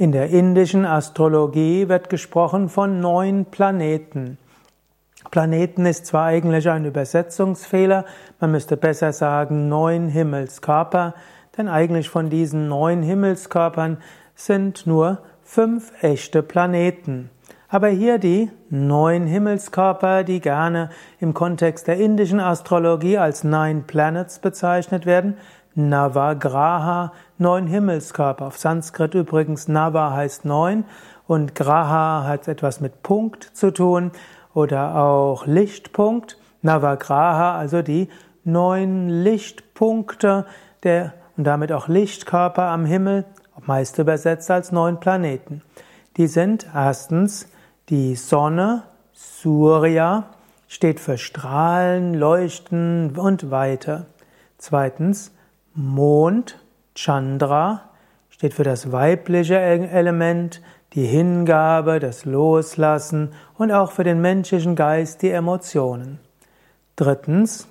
In der indischen Astrologie wird gesprochen von neun Planeten. Planeten ist zwar eigentlich ein Übersetzungsfehler, man müsste besser sagen neun Himmelskörper, denn eigentlich von diesen neun Himmelskörpern sind nur fünf echte Planeten. Aber hier die neun Himmelskörper, die gerne im Kontext der indischen Astrologie als Nine Planets bezeichnet werden, Navagraha, neun Himmelskörper. Auf Sanskrit übrigens Nava heißt neun und Graha hat etwas mit Punkt zu tun oder auch Lichtpunkt. Navagraha, also die neun Lichtpunkte der, und damit auch Lichtkörper am Himmel, meist übersetzt als neun Planeten. Die sind erstens die Sonne, Surya, steht für Strahlen, Leuchten und Weite. Zweitens Mond, Chandra, steht für das weibliche Element, die Hingabe, das Loslassen und auch für den menschlichen Geist die Emotionen. Drittens,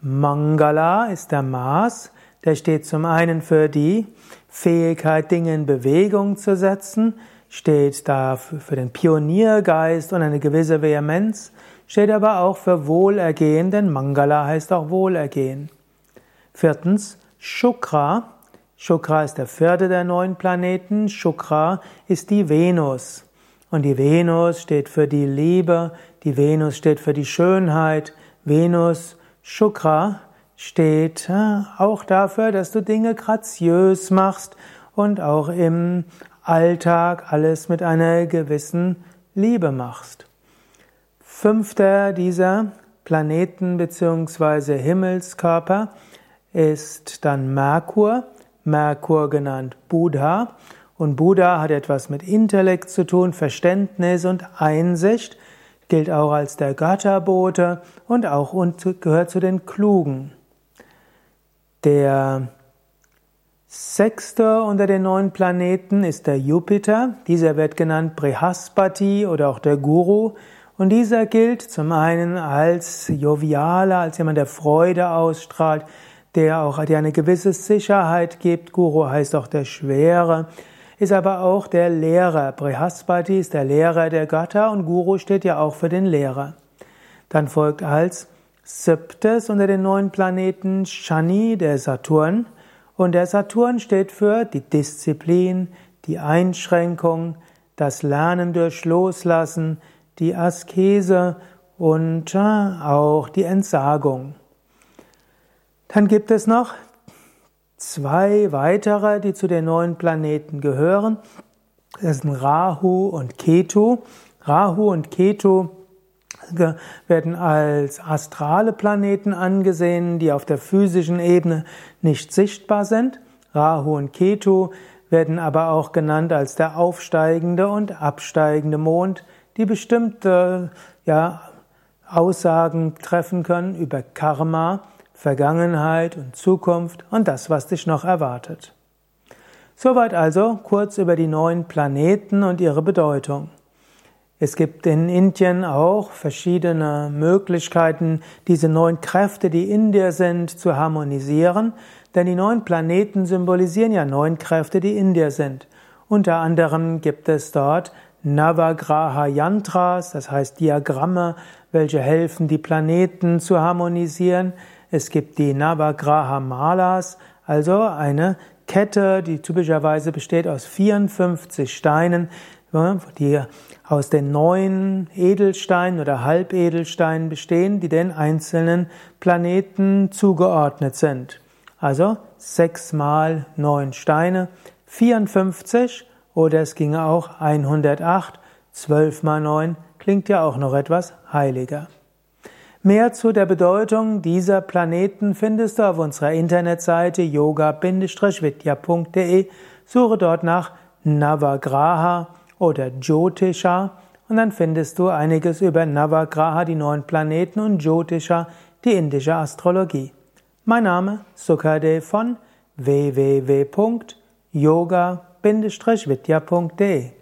Mangala ist der Mars, der steht zum einen für die Fähigkeit, Dinge in Bewegung zu setzen, steht da für den Pioniergeist und eine gewisse Vehemenz, steht aber auch für Wohlergehen, denn Mangala heißt auch Wohlergehen. Viertens, Shukra. Shukra ist der vierte der neun Planeten. Shukra ist die Venus. Und die Venus steht für die Liebe, die Venus steht für die Schönheit. Venus, Shukra steht äh, auch dafür, dass du Dinge graziös machst und auch im Alltag alles mit einer gewissen Liebe machst. Fünfter dieser Planeten bzw. Himmelskörper ist dann Merkur, Merkur genannt Buddha. Und Buddha hat etwas mit Intellekt zu tun, Verständnis und Einsicht, gilt auch als der Götterbote und auch gehört zu den Klugen. Der sechste unter den neun Planeten ist der Jupiter. Dieser wird genannt Brihaspati oder auch der Guru. Und dieser gilt zum einen als jovialer, als jemand, der Freude ausstrahlt, der auch dir eine gewisse Sicherheit gibt. Guru heißt auch der Schwere, ist aber auch der Lehrer. Brihaspati ist der Lehrer der Götter und Guru steht ja auch für den Lehrer. Dann folgt als siebtes unter den neun Planeten Shani, der Saturn. Und der Saturn steht für die Disziplin, die Einschränkung, das Lernen durch Loslassen, die Askese und auch die Entsagung. Dann gibt es noch zwei weitere, die zu den neuen Planeten gehören. Das sind Rahu und Ketu. Rahu und Ketu werden als astrale Planeten angesehen, die auf der physischen Ebene nicht sichtbar sind. Rahu und Ketu werden aber auch genannt als der aufsteigende und absteigende Mond, die bestimmte ja, Aussagen treffen können über Karma Vergangenheit und Zukunft und das, was dich noch erwartet. Soweit also kurz über die neuen Planeten und ihre Bedeutung. Es gibt in Indien auch verschiedene Möglichkeiten, diese neun Kräfte, die in dir sind, zu harmonisieren, denn die neun Planeten symbolisieren ja neun Kräfte, die in dir sind. Unter anderem gibt es dort Navagraha Yantras, das heißt Diagramme, welche helfen, die Planeten zu harmonisieren. Es gibt die Navagraha Malas, also eine Kette, die typischerweise besteht aus 54 Steinen, die aus den neun Edelsteinen oder Halbedelsteinen bestehen, die den einzelnen Planeten zugeordnet sind. Also sechs mal neun Steine, 54 oder es ginge auch 108, 12 mal 9 klingt ja auch noch etwas heiliger. Mehr zu der Bedeutung dieser Planeten findest du auf unserer Internetseite yoga-vidya.de. Suche dort nach Navagraha oder Jyotisha und dann findest du einiges über Navagraha, die neun Planeten und Jyotisha, die indische Astrologie. Mein Name Sukade von www.yoga-vidya.de